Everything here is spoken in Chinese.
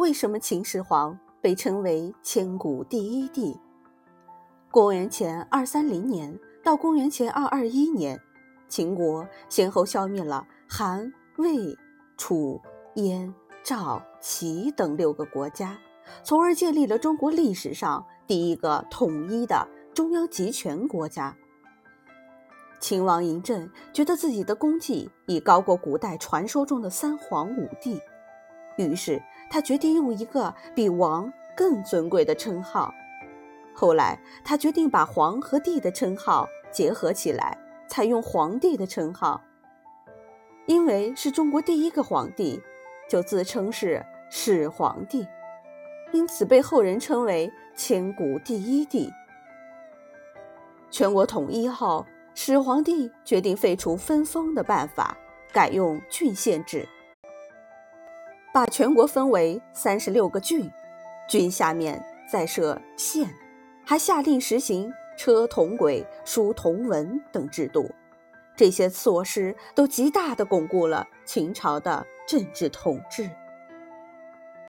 为什么秦始皇被称为千古第一帝？公元前二三零年到公元前二二一年，秦国先后消灭了韩、魏、楚、燕、赵、齐等六个国家，从而建立了中国历史上第一个统一的中央集权国家。秦王嬴政觉得自己的功绩已高过古代传说中的三皇五帝，于是他决定用一个比王更尊贵的称号。后来，他决定把皇和帝的称号结合起来，采用皇帝的称号。因为是中国第一个皇帝，就自称是始皇帝，因此被后人称为千古第一帝。全国统一后。始皇帝决定废除分封的办法，改用郡县制，把全国分为三十六个郡，郡下面再设县，还下令实行车同轨、书同文等制度。这些措施都极大地巩固了秦朝的政治统治。